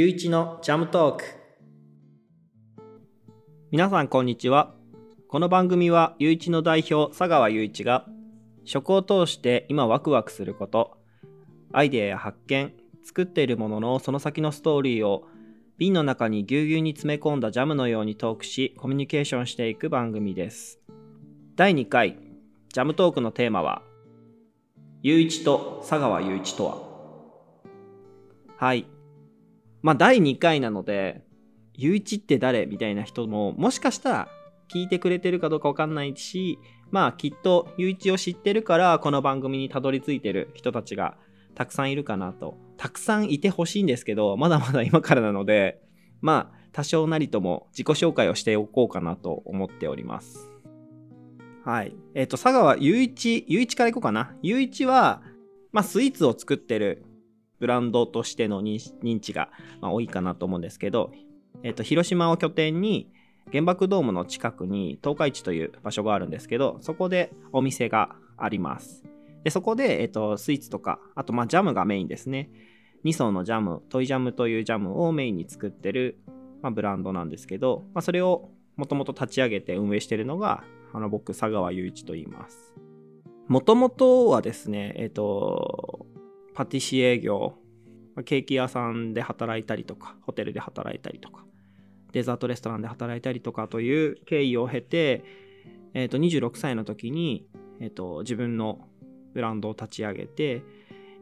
ゆういちのジャムトーク。皆さんこんにちは。この番組はゆういちの代表佐川ゆういちが食を通して今ワクワクすることアイデアや発見作っているもののその先のストーリーを瓶の中にぎゅうぎゅうに詰め込んだジャムのようにトークしコミュニケーションしていく番組です。第2回ジャムトークのテーマはゆういちと佐川ゆういちとは。はい。まあ第2回なのでゆういちって誰みたいな人ももしかしたら聞いてくれてるかどうかわかんないしまあきっとゆういちを知ってるからこの番組にたどり着いてる人たちがたくさんいるかなと。たくさんいてほしいんですけどまだまだ今からなのでまあ多少なりとも自己紹介をしておこうかなと思っております。はい。えっ、と佐川ゆういちゆういちからいこうかな。ゆういちはまあスイーツを作ってるブランドとしての認知が、ま、多いかなと思うんですけど、えっと、広島を拠点に原爆ドームの近くに東海地という場所があるんですけどそこでお店があります。でそこで、えっと、スイーツとかあとまあジャムがメインですね。2層のジャムトイジャムというジャムをメインに作ってる、まあ、ブランドなんですけど、まあ、それをもともと立ち上げて運営してるのがあの僕佐川雄一と言います。もともとはですねえっとパティシエ業。ケーキ屋さんで働いたりとかホテルで働いたりとかデザートレストランで働いたりとかという経緯を経て、えー、と26歳の時に、えー、と自分のブランドを立ち上げて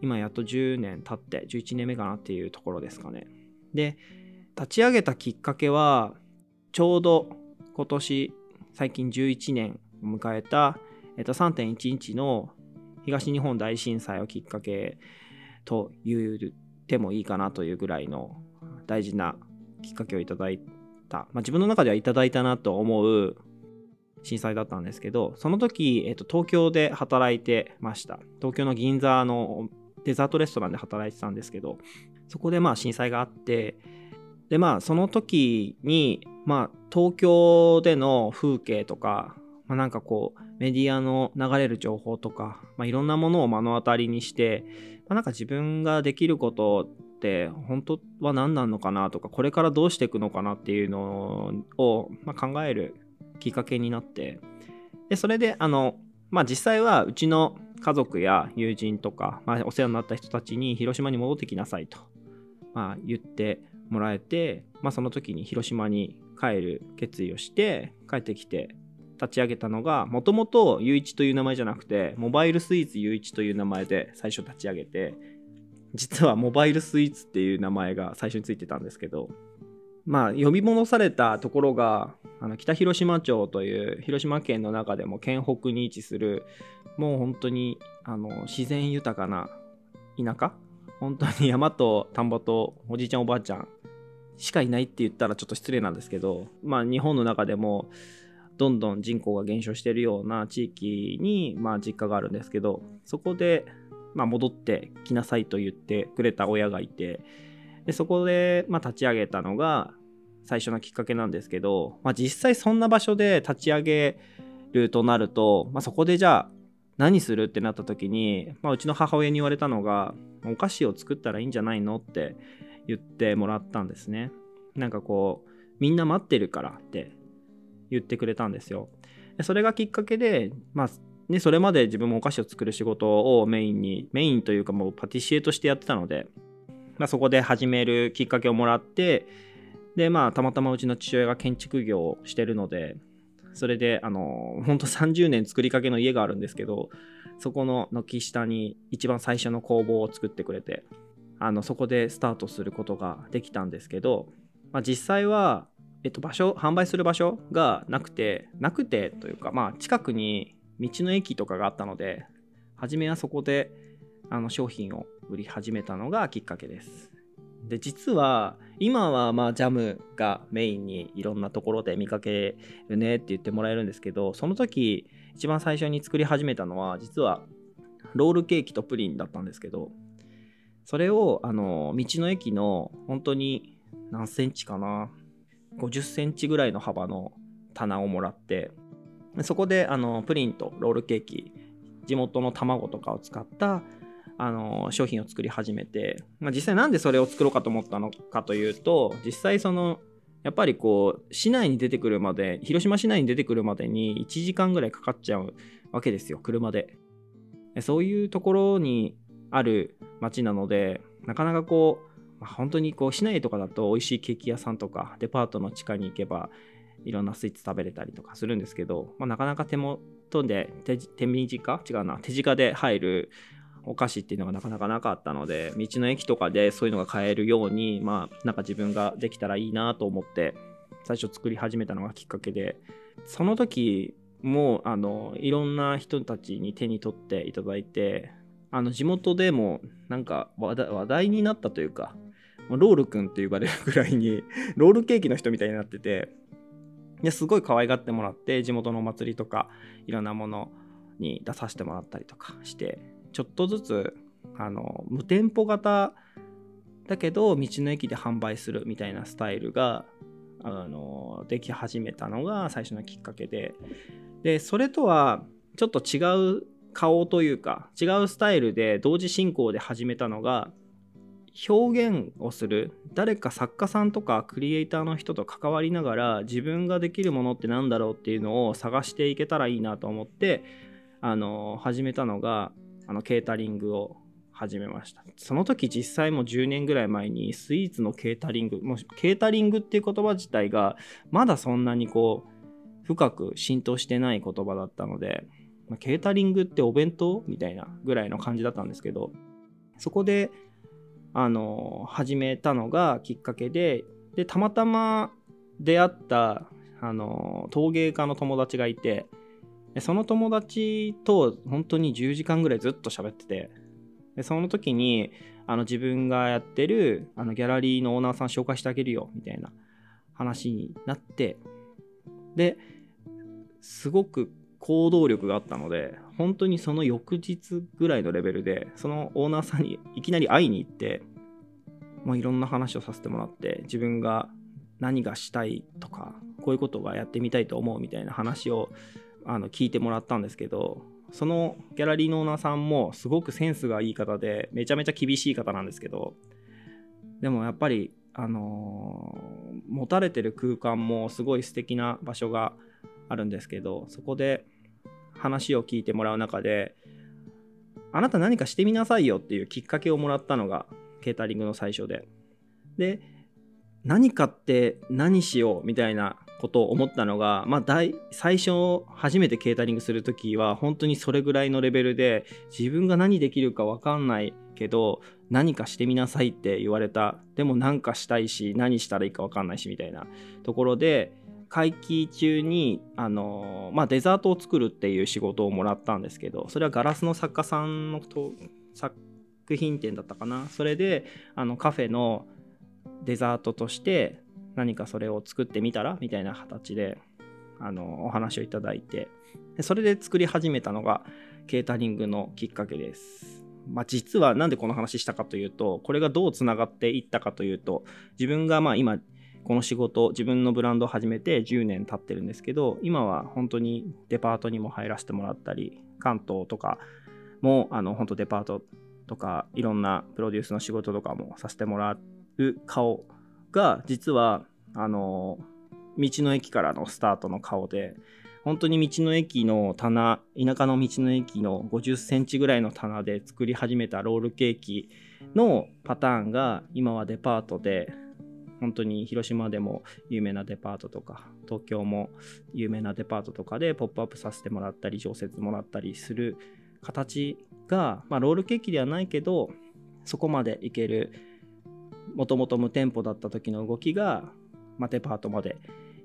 今やっと10年経って11年目かなっていうところですかね。で立ち上げたきっかけはちょうど今年最近11年を迎えた、えー、と3.11の東日本大震災をきっかけと言ってもいいかなというぐらいの大事なきっかけをいただいた、まあ、自分の中ではいただいたなと思う震災だったんですけどその時、えっと、東京で働いてました。東京の銀座のデザートレストランで働いてたんですけどそこでまあ震災があってでまあその時にまあ東京での風景とか、まあ、なんかこうメディアの流れる情報とか、まあ、いろんなものを目の当たりにしてまあ、なんか自分ができることって本当は何なのかなとかこれからどうしていくのかなっていうのを、ま、考えるきっかけになってでそれであの、まあ、実際はうちの家族や友人とか、まあ、お世話になった人たちに広島に戻ってきなさいと、まあ、言ってもらえて、まあ、その時に広島に帰る決意をして帰ってきて立ち上げたのがもともとゆういちという名前じゃなくてモバイルスイーツゆういちという名前で最初立ち上げて実はモバイルスイーツっていう名前が最初についてたんですけどまあ呼び戻されたところがあの北広島町という広島県の中でも県北に位置するもう本当にあの自然豊かな田舎本当に山と田んぼとおじいちゃんおばあちゃんしかいないって言ったらちょっと失礼なんですけどまあ日本の中でもどんどん人口が減少しているような地域に、まあ、実家があるんですけどそこで、まあ、戻ってきなさいと言ってくれた親がいてでそこで、まあ、立ち上げたのが最初のきっかけなんですけど、まあ、実際そんな場所で立ち上げるとなると、まあ、そこでじゃあ何するってなった時に、まあ、うちの母親に言われたのがお菓子を作ったらいいんじゃないのって言ってもらったんですね。なんかこうみんな待ってるからって言ってくれたんですよ。それがきっかけで、まあね、それまで自分もお菓子を作る仕事をメインにメインというかもうパティシエとしてやってたので、まあ、そこで始めるきっかけをもらってでまあたまたまうちの父親が建築業をしてるのでそれであの本当30年作りかけの家があるんですけどそこの軒下に一番最初の工房を作ってくれてあのそこでスタートすることができたんですけど、まあ、実際はえっと、場所販売する場所がなくてなくてというかまあ近くに道の駅とかがあったので初めはそこであの商品を売り始めたのがきっかけです。で実は今はまあジャムがメインにいろんなところで見かけるねって言ってもらえるんですけどその時一番最初に作り始めたのは実はロールケーキとプリンだったんですけどそれをあの道の駅の本当に何センチかな50センチぐらいの幅の棚をもらってそこであのプリンとロールケーキ地元の卵とかを使ったあの商品を作り始めて、まあ、実際なんでそれを作ろうかと思ったのかというと実際そのやっぱりこう市内に出てくるまで広島市内に出てくるまでに1時間ぐらいかかっちゃうわけですよ車で。そういうところにある町なのでなかなかこう、まあ、本当にこう市内とかだと美味しいケーキ屋さんとかデパートの地下に行けばいろんなスイーツ食べれたりとかするんですけど、まあ、なかなか手元で手手短違うな手近で入るお菓子っていうのがなかなかなかったので道の駅とかでそういうのが買えるようにまあなんか自分ができたらいいなと思って最初作り始めたのがきっかけでその時もあのいろんな人たちに手に取っていただいてあの地元でもなんか話題になったというかロールくんって呼ばれるぐらいに ロールケーキの人みたいになっててですごい可愛がってもらって地元のお祭りとかいろんなものに出させてもらったりとかしてちょっとずつあの無店舗型だけど道の駅で販売するみたいなスタイルがあのでき始めたのが最初のきっかけで。でそれとはちょっと違う顔というか違うスタイルで同時進行で始めたのが表現をする誰か作家さんとかクリエイターの人と関わりながら自分ができるものって何だろうっていうのを探していけたらいいなと思ってあの始めたのがあのケータリングを始めました。その時実際も10年ぐらい前にスイーツのケータリングもうケータリングっていう言葉自体がまだそんなにこう深く浸透してない言葉だったので、まケータリングってお弁当みたいなぐらいの感じだったんですけどそこであの始めたのがきっかけででたまたま出会ったあの陶芸家の友達がいてその友達と本当に10時間ぐらいずっと喋っててでその時にあの自分がやってるあのギャラリーのオーナーさん紹介してあげるよみたいな話になってですごく行動力があったので本当にその翌日ぐらいのレベルでそのオーナーさんにいきなり会いに行ってもういろんな話をさせてもらって自分が何がしたいとかこういうことがやってみたいと思うみたいな話をあの聞いてもらったんですけどそのギャラリーのオーナーさんもすごくセンスがいい方でめちゃめちゃ厳しい方なんですけどでもやっぱりあのー、持たれてる空間もすごい素敵な場所があるんですけどそこで話を聞いてもらう中であなた何かしてみなさいよっていうきっかけをもらったのがケータリングの最初で。で何かって何しようみたいなことを思ったのが、まあ、大最初初めてケータリングする時は本当にそれぐらいのレベルで自分が何できるか分かんないけど何かしてみなさいって言われた。でも何かしたいし何したらいいか分かんないしみたいなところで会期中にあの、まあ、デザートを作るっていう仕事をもらったんですけどそれはガラスの作家さんのと作品展だったかなそれであのカフェのデザートとして何かそれを作ってみたらみたいな形であのお話をいただいてそれで作り始めたのがケータリングのきっかけです。まあ、実は何でこの話したかというとこれがどうつながっていったかというと自分がまあ今この仕事自分のブランドを始めて10年経ってるんですけど今は本当にデパートにも入らせてもらったり関東とかもあの本当デパートとかいろんなプロデュースの仕事とかもさせてもらう顔が実はあの道の駅からのスタートの顔で本当に道の駅の棚田舎の道の駅の50センチぐらいの棚で作り始めたロールケーキのパターンが今はデパートで本当に広島でも有名なデパートとか東京も有名なデパートとかでポップアップさせてもらったり常設もらったりする形が、まあ、ロールケーキではないけどそこまでいけるもともと無店舗だった時の動きが、まあ、デパートまで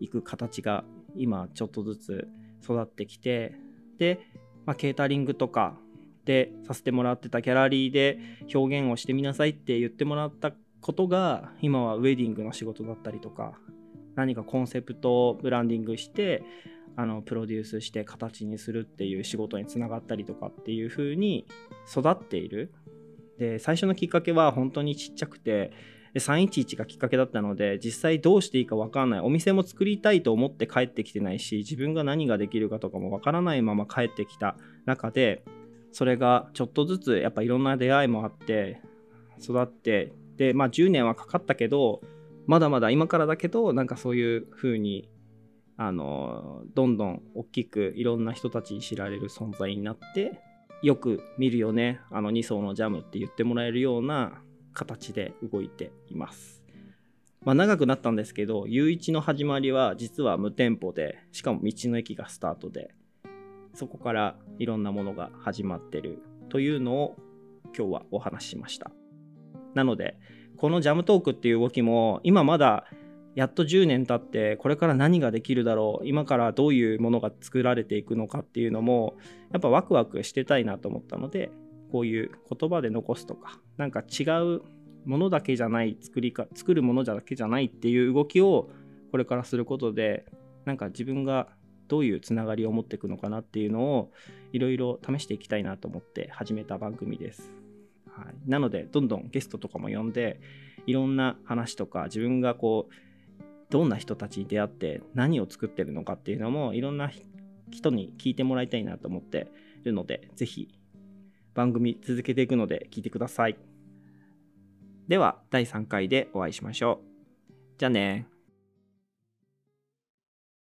行く形が今ちょっとずつ育ってきてで、まあ、ケータリングとかでさせてもらってたギャラリーで表現をしてみなさいって言ってもらったことが今はウェディングの仕事だったりとか何かコンセプトをブランディングしてあのプロデュースして形にするっていう仕事につながったりとかっていう風に育っている。で最初のきっかけは本当にちっちゃくて311がきっかけだったので実際どうしていいか分かんない。お店も作りたいと思って帰ってきてないし自分が何ができるかとかも分からないまま帰ってきた中でそれがちょっとずつやっぱいろんな出会いもあって育ってでまあ10年はかかったけどまだまだ今からだけどなんかそういう風にあのどんどん大きくいろんな人たちに知られる存在になってよく見るよねあの2層のジャムって言ってもらえるような形で動いています。まあ、長くなったんですけど U1 の始まりは実は無店舗でしかも道の駅がスタートでそこからいろんなものが始まってるというのを今日はお話ししましたなのでこのジャムトークっていう動きも今まだやっと10年経ってこれから何ができるだろう今からどういうものが作られていくのかっていうのもやっぱワクワクしてたいなと思ったのでこういう言葉で残すとかなんか違うものだけじゃない作りか作るものだけじゃないっていう動きをこれからすることでなんか自分がどういうつながりを持っていくのかなっていうのをいろいろ試していきたいなと思って始めた番組です。はい、なのでどんどんゲストとかも呼んでいろんな話とか自分がこうどんな人たちに出会って何を作ってるのかっていうのもいろんな人に聞いてもらいたいなと思ってるので是非番組続けていくので聞いてください。では第3回でお会いしましょう。じゃあね